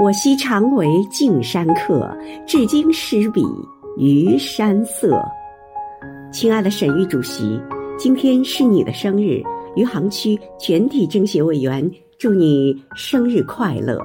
我昔常为径山客至今失彼余山色。亲爱的沈玉主席今天是你的生日余杭区全体政协委员祝你生日快乐。